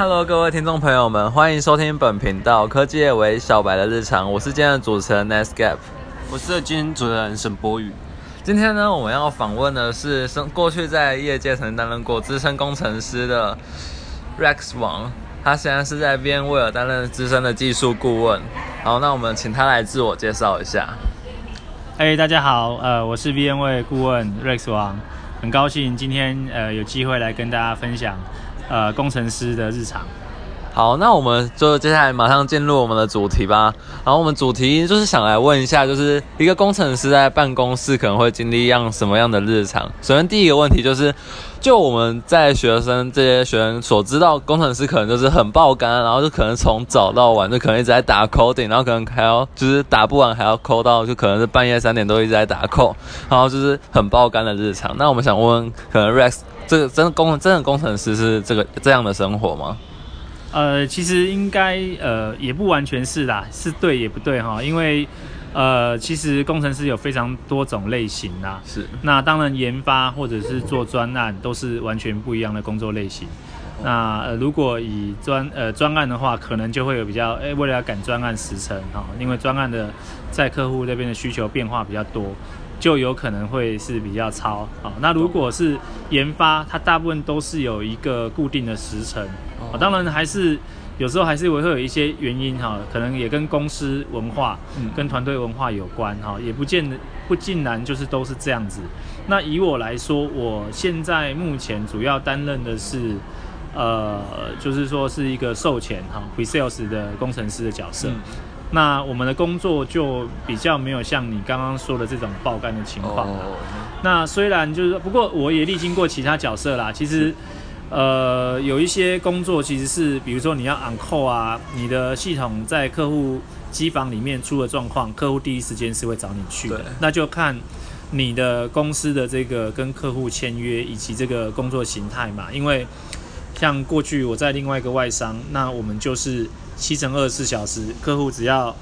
Hello，各位听众朋友们，欢迎收听本频道科技业为小白的日常。我是今天的主持人 Nesgap，我是今天主持人沈博宇。今天呢，我们要访问的是生过去在业界曾担任过资深工程师的 Rex 王，他现在是在 VMware 担任资深的技术顾问。好，那我们请他来自我介绍一下。哎，大家好，呃，我是 VMware 顾问 Rex 王，很高兴今天呃有机会来跟大家分享呃工程师的日常。好，那我们就接下来马上进入我们的主题吧。然后我们主题就是想来问一下，就是一个工程师在办公室可能会经历一样什么样的日常？首先第一个问题就是，就我们在学生这些学生所知道，工程师可能就是很爆肝，然后就可能从早到晚就可能一直在打 coding，然后可能还要就是打不完还要扣到就可能是半夜三点都一直在打扣然后就是很爆肝的日常。那我们想问，可能 Rex 这个真的工真的工程师是这个这样的生活吗？呃，其实应该呃也不完全是啦，是对也不对哈，因为呃其实工程师有非常多种类型啦，是。那当然研发或者是做专案都是完全不一样的工作类型。那呃如果以专呃专案的话，可能就会有比较哎为了要赶专案时程哈，因为专案的在客户那边的需求变化比较多，就有可能会是比较超啊。那如果是研发，它大部分都是有一个固定的时程。啊，当然还是有时候还是会会有一些原因哈，可能也跟公司文化、跟团队文化有关哈，也不见得不尽然就是都是这样子。那以我来说，我现在目前主要担任的是，呃，就是说是一个售前哈 pre sales 的工程师的角色。那我们的工作就比较没有像你刚刚说的这种爆肝的情况。那虽然就是，不过我也历经过其他角色啦，其实。呃，有一些工作其实是，比如说你要 on call 啊，你的系统在客户机房里面出了状况，客户第一时间是会找你去的。那就看你的公司的这个跟客户签约以及这个工作形态嘛。因为像过去我在另外一个外商，那我们就是七乘二十四小时，客户只要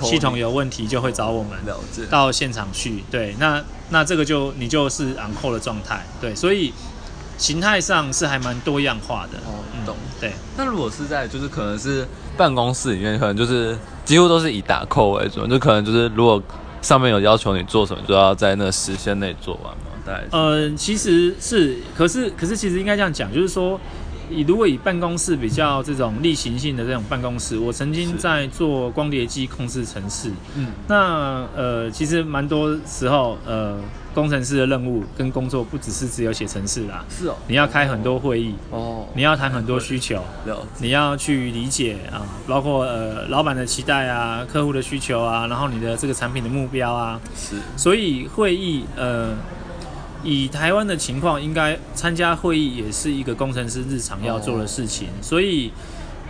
系统有问题就会找我们到现场去。对，那那这个就你就是 on call 的状态。对，所以。形态上是还蛮多样化的哦，懂对。那如果是在就是可能是办公室里面，可能就是几乎都是以打扣为主，就可能就是如果上面有要求你做什么，就要在那个时限内做完嘛。对。呃，其实是，可是可是其实应该这样讲，就是说。以如果以办公室比较这种例行性的这种办公室，我曾经在做光碟机控制程式。嗯，那呃，其实蛮多时候，呃，工程师的任务跟工作不只是只有写程式啦。是哦。你要开很多会议。哦。你要谈很多需求。你要去理解啊，包括呃老板的期待啊，客户的需求啊，然后你的这个产品的目标啊。是。所以会议呃。以台湾的情况，应该参加会议也是一个工程师日常要做的事情，所以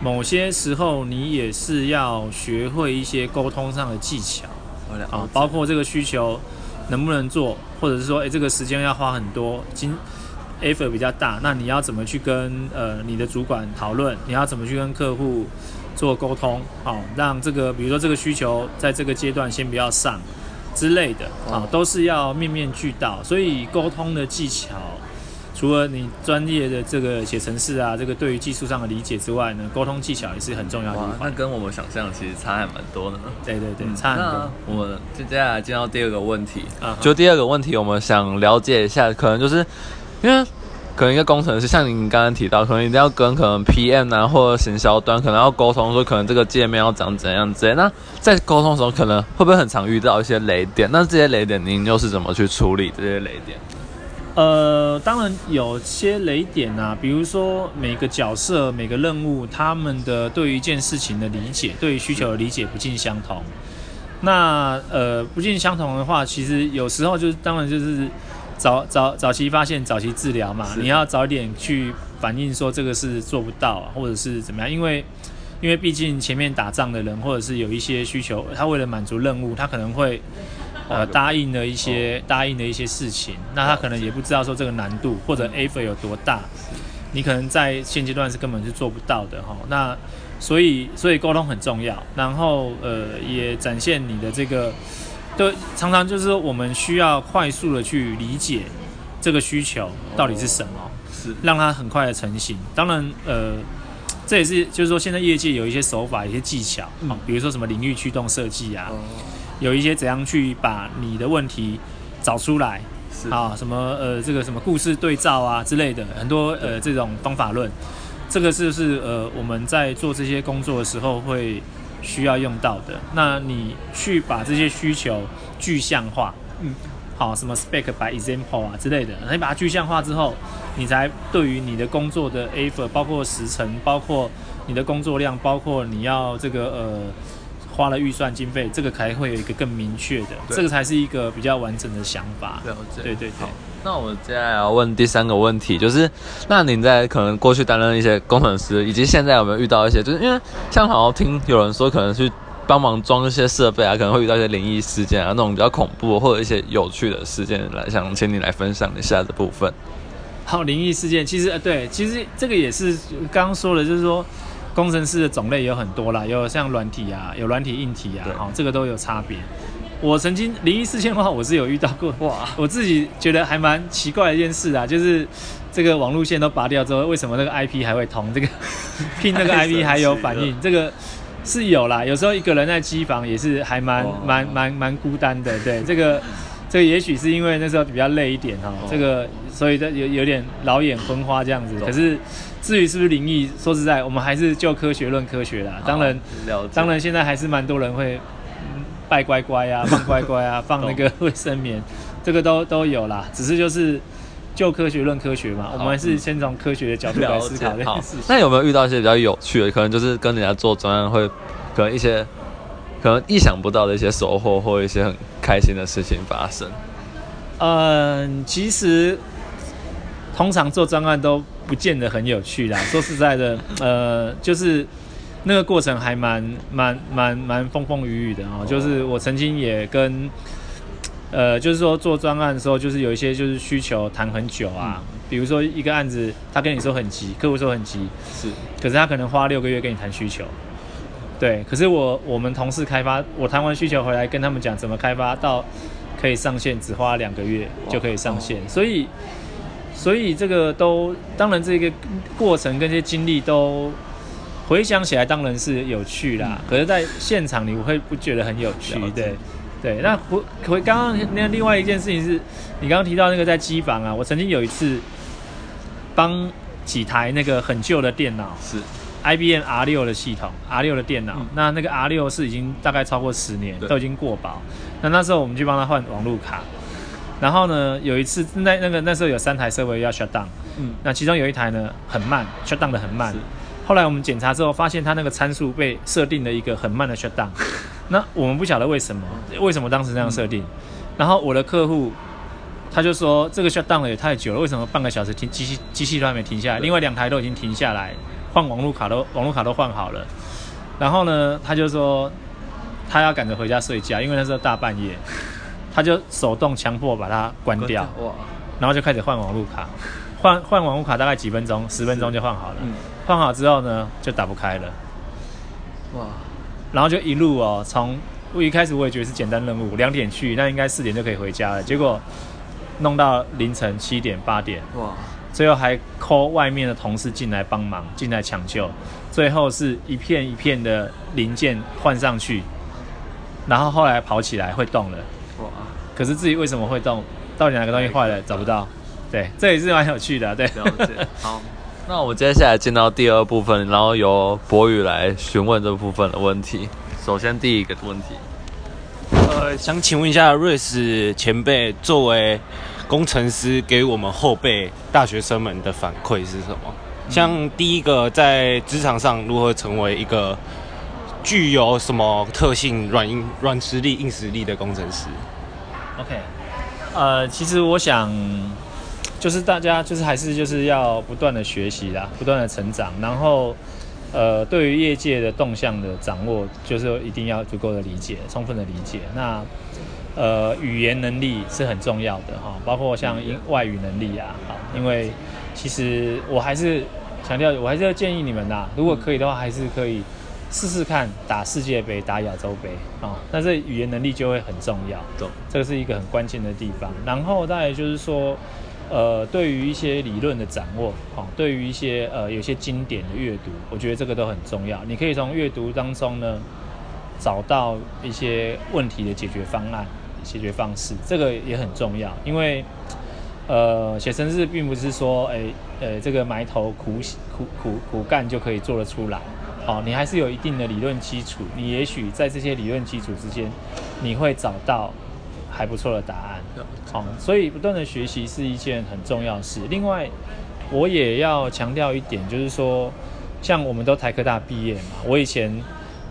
某些时候你也是要学会一些沟通上的技巧啊，包括这个需求能不能做，或者是说，哎，这个时间要花很多，金 effort 比较大，那你要怎么去跟呃你的主管讨论？你要怎么去跟客户做沟通？好，让这个比如说这个需求在这个阶段先不要上。之类的啊，都是要面面俱到，所以沟通的技巧，除了你专业的这个写程式啊，这个对于技术上的理解之外呢，沟通技巧也是很重要的。那跟我们想象其实差还蛮多的呢。对对对，差很多。我们接下来进到第二个问题，就第二个问题，我们想了解一下，可能就是因为。可能一个工程师，像您刚刚提到，可能一定要跟可能 PM 啊或者行销端，可能要沟通，说可能这个界面要长怎样之类。那在沟通的时候，可能会不会很常遇到一些雷点？那这些雷点，您又是怎么去处理这些雷点？呃，当然有些雷点啊，比如说每个角色、每个任务，他们的对于一件事情的理解，对于需求的理解不尽相同。那呃，不尽相同的话，其实有时候就是，当然就是。早早早期发现，早期治疗嘛，你要早点去反映说这个是做不到，或者是怎么样？因为因为毕竟前面打仗的人，或者是有一些需求，他为了满足任务，他可能会呃答应了一些答应的一些事情，那他可能也不知道说这个难度或者 effort 有多大，你可能在现阶段是根本是做不到的哈。那所以所以沟通很重要，然后呃也展现你的这个。对，常常就是说，我们需要快速的去理解这个需求到底是什么，是。让它很快的成型。当然，呃，这也是就是说现在业界有一些手法、一些技巧，嗯。啊，比如说什么领域驱动设计啊，哦，有一些怎样去把你的问题找出来，啊，什么呃这个什么故事对照啊之类的，很多呃这种方法论，这个是是呃我们在做这些工作的时候会需要用到的。那你去把这些需求具象化，嗯，好，什么 spec by example 啊之类的，你把它具象化之后，你才对于你的工作的 effort，包括时程，包括你的工作量，包括你要这个呃花了预算经费，这个才会有一个更明确的，这个才是一个比较完整的想法。对对对。好，那我接下来要问第三个问题，就是那您在可能过去担任一些工程师，以及现在有没有遇到一些，就是因为像好像听有人说，可能去帮忙装一些设备啊，可能会遇到一些灵异事件啊，那种比较恐怖或者一些有趣的事件，来想请你来分享一下这部分。好，灵异事件其实呃对，其实这个也是刚刚说的，就是说工程师的种类有很多啦，有像软体啊，有软体硬体啊对，好、这个都有差别。我曾经灵异事件的话，我是有遇到过，哇，我自己觉得还蛮奇怪的一件事啊，就是这个网路线都拔掉之后，为什么那个 IP 还会通？这个 拼那个 IP 还有反应了，这个是有啦。有时候一个人在机房也是还蛮哦蛮蛮蛮孤单的，对这个。这个也许是因为那时候比较累一点哈、哦这个所以这有有点老眼昏花这样子。可是至于是不是灵异，说实在，我们还是就科学论科学啦。当然，当然现在还是蛮多人会嗯拜乖乖啊，放乖乖啊，放那个 卫生棉，这个都都有啦。只是就是就科学论科学嘛，我们还是先从科学的角度来思考这件事情。，那有没有遇到一些比较有趣的？可能就是跟人家做专案会，可能一些可能意想不到的一些收获，或一些很开心的事情发生。嗯，其实通常做专案都不见得很有趣啦。说实在的，呃，就是那个过程还蛮蛮蛮蛮风风雨雨的哦。就是我曾经也跟，呃，就是说做专案的时候，就是有一些就是需求谈很久啊。比如说一个案子，他跟你说很急，客户说很急，是可是他可能花六个月跟你谈需求。对，可是我我们同事开发，我谈完需求回来跟他们讲怎么开发到可以上线，只花两个月就可以上线，所以所以这个都当然这个过程跟这些经历都回想起来当然是有趣啦，可是在现场你会不觉得很有趣对对，那回回刚刚那另外一件事情是，你刚刚提到那个在机房啊，我曾经有一次帮几台那个很旧的电脑。是 IBM R 六的系统，R 六的电脑，嗯那那个 R 六是已经大概超过十年，都已经过保。那那时候我们去帮他换网路卡，然后呢，有一次那那个那时候有三台设备要 shut down，嗯那其中有一台呢很慢，shut down 的很慢是。后来我们检查之后，发现它那个参数被设定了一个很慢的 shut down，那我们不晓得为什么，为什么当时那样设定。然后我的客户他就说这个 shut down 也太久了，为什么半个小时停机器机器都还没停下来？另外两台都已经停下来，换网路卡都网路卡都换好了。然后呢，他就说他要赶着回家睡觉，因为那时候大半夜，他就手动强迫把它关掉，哇，然后就开始换网路卡。换换网路卡大概几分钟，十分钟就换好了。嗯换好之后呢，就打不开了。哇，然后就一路哦，从我一开始我也觉得是简单任务，两点去，那应该四点就可以回家了。结果弄到凌晨七点八点，哇，最后还 call 外面的同事进来帮忙，进来抢救。最后是一片一片的零件换上去，然后后来跑起来会动了。哇，可是自己为什么会动，到底哪个东西坏了找不到。对，这也是蛮有趣的。对。好，那我们接下来进到第二部分，然后由博宇来询问这部分的问题。首先第一个问题，呃，想请问一下瑞士前辈，作为工程师，给我们后辈大学生们的反馈是什么？像第一个，在职场上如何成为一个具有什么特性软硬软实力、硬实力的工程师？OK，呃，其实我想，就是大家就是还是就是要不断的学习啦，不断的成长，然后呃，对于业界的动向的掌握，就是一定要足够的理解，充分的理解。那呃，语言能力是很重要的哈，包括像英外语能力啊，好，因为其实我还是强调，我还是要建议你们呐，如果可以的话，还是可以试试看打世界杯、打亚洲杯啊，那这语言能力就会很重要。懂这个是一个很关键的地方。然后再来就是说，呃，对于一些理论的掌握，哦，对于一些呃有些经典的阅读，我觉得这个都很重要。你可以从阅读当中呢，找到一些问题的解决方案、解决方式，这个也很重要。因为，呃，写程式并不是说，哎，呃，这个埋头苦苦苦苦干就可以做得出来。哦，你还是有一定的理论基础，你也许在这些理论基础之间，你会找到还不错的答案。好，所以不断的学习是一件很重要的事。另外，我也要强调一点，就是说，像我们都台科大毕业嘛，我以前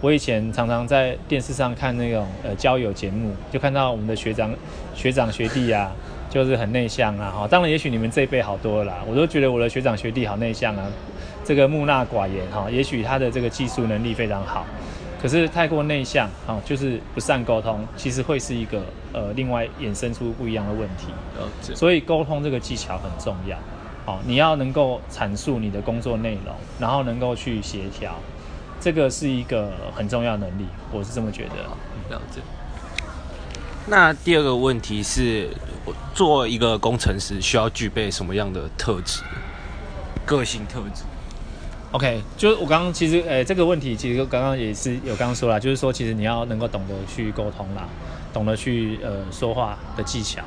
我以前常常在电视上看那种呃交友节目，就看到我们的学长学长学弟啊，就是很内向啊。哈，当然也许你们这一辈好多了啦，我都觉得我的学长学弟好内向啊，这个木讷寡言哈，也许他的这个技术能力非常好。可是太过内向，哦，就是不善沟通，其实会是一个呃，另外衍生出不一样的问题。所以沟通这个技巧很重要，哦，你要能够阐述你的工作内容，然后能够去协调，这个是一个很重要能力，我是这么觉得。了解。那第二个问题是，做一个工程师需要具备什么样的特质？个性特质？OK，就是我刚刚其实，诶，这个问题其实刚刚也是有刚刚说了，就是说其实你要能够懂得去沟通啦，懂得去呃说话的技巧，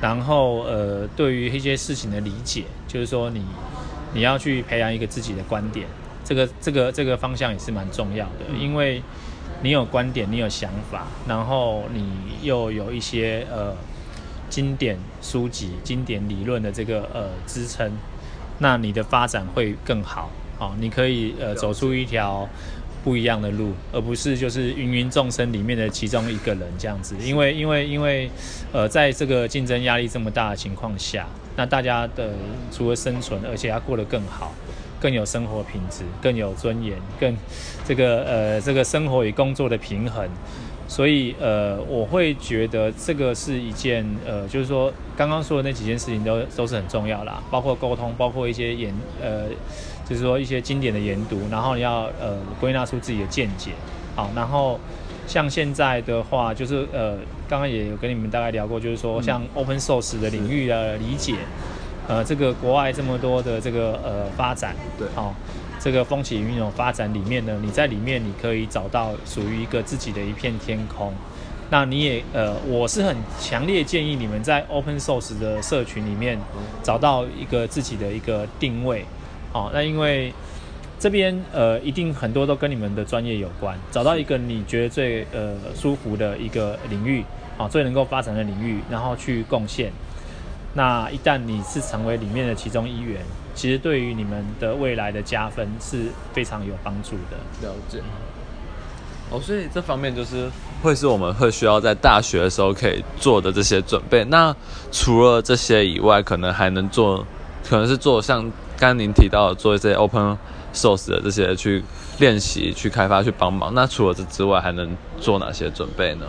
然后呃对于一些事情的理解，就是说你你要去培养一个自己的观点，这个这个这个方向也是蛮重要的，因为你有观点，你有想法，然后你又有一些呃经典书籍、经典理论的这个呃支撑，那你的发展会更好。好，你可以呃走出一条不一样的路，而不是就是芸芸众生里面的其中一个人这样子。因为因为因为呃在这个竞争压力这么大的情况下，那大家的除了生存，而且要过得更好，更有生活品质，更有尊严，更这个呃这个生活与工作的平衡。所以呃我会觉得这个是一件呃就是说刚刚说的那几件事情都都是很重要啦，包括沟通，包括一些演呃。就是说一些经典的研读，然后要呃归纳出自己的见解，好，然后像现在的话，就是呃刚刚也有跟你们大概聊过，就是说像 open source 的领域的理解，呃这个国外这么多的这个呃发展，对，好，这个风起云涌发展里面呢，你在里面你可以找到属于一个自己的一片天空，那你也呃我是很强烈建议你们在 open source 的社群里面找到一个自己的一个定位。好，那因为这边呃，一定很多都跟你们的专业有关，找到一个你觉得最呃舒服的一个领域，啊，最能够发展的领域，然后去贡献。那一旦你是成为里面的其中一员，其实对于你们的未来的加分是非常有帮助的。了解。哦，所以这方面就是会是我们会需要在大学的时候可以做的这些准备。那除了这些以外，可能还能做，可能是做像。刚刚您提到做一些 open source 的这些去练习、去开发、去帮忙，那除了这之外，还能做哪些准备呢？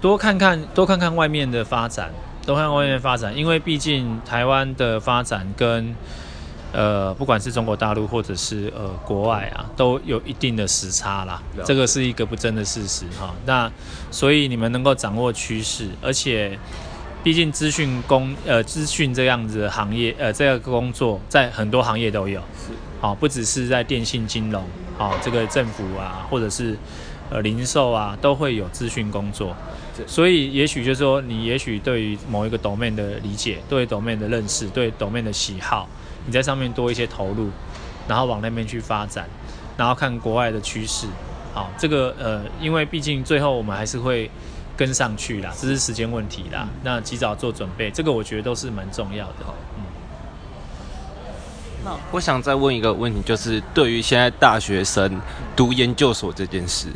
多看看，多看看外面的发展，多看外面的发展，因为毕竟台湾的发展跟呃，不管是中国大陆或者是呃国外啊，都有一定的时差啦。这个是一个不争的事实哈。那所以你们能够掌握趋势，而且。毕竟资讯工呃资讯这样子的行业呃这个工作在很多行业都有，是。好不只是在电信金融好这个政府啊或者是呃零售啊都会有资讯工作，所以也许就是说你也许对于某一个 domain 的理解，对 domain 的认识，对 domain 的喜好，你在上面多一些投入，然后往那边去发展，然后看国外的趋势，好这个呃因为毕竟最后我们还是会。跟上去啦，只是时间问题啦。那及早做准备，这个我觉得都是蛮重要的。嗯。那我想再问一个问题，就是对于现在大学生读研究所这件事，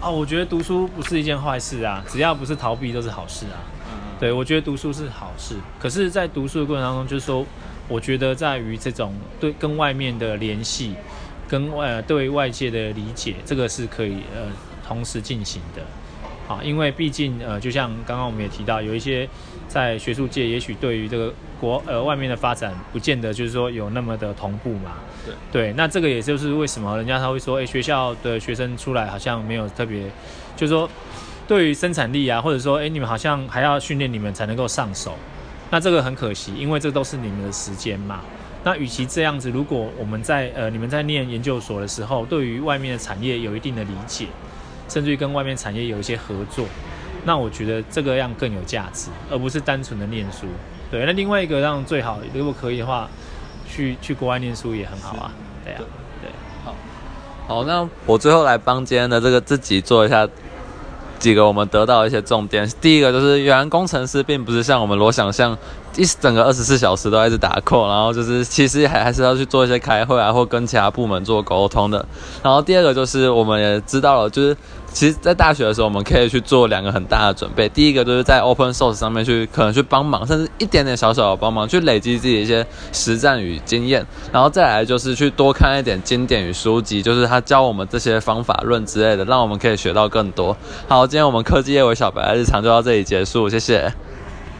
啊，我觉得读书不是一件坏事啊，只要不是逃避都是好事啊。嗯。对，我觉得读书是好事，可是，在读书的过程当中，就是说，我觉得在于这种对跟外面的联系，跟外对外界的理解，这个是可以呃同时进行的。啊，因为毕竟呃，就像刚刚我们也提到，有一些在学术界，也许对于这个国呃外面的发展，不见得就是说有那么的同步嘛。对对，那这个也就是为什么人家他会说，哎，学校的学生出来好像没有特别，就是说对于生产力啊，或者说哎，你们好像还要训练你们才能够上手。那这个很可惜，因为这都是你们的时间嘛。那与其这样子，如果我们在呃你们在念研究所的时候，对于外面的产业有一定的理解，甚至于跟外面产业有一些合作，那我觉得这个样更有价值，而不是单纯的念书。对，那另外一个让最好，如果可以的话，去去国外念书也很好啊。对啊，对。好，好那我最后来帮今天的这个自己做一下几个我们得到一些重点。第一个就是，原来工程师并不是像我们罗想象，一整个二十四小时都在一直打 call，然后就是其实还还是要去做一些开会啊，或跟其他部门做沟通的。然后第二个就是，我们也知道了，就是。其实，在大学的时候，我们可以去做两个很大的准备。第一个就是在 Open Source 上面去，可能去帮忙，甚至一点点小小的帮忙，去累积自己一些实战与经验。然后再来就是去多看一点经典与书籍，就是他教我们这些方法论之类的，让我们可以学到更多。好，今天我们科技业为小白的日常就到这里结束，谢谢。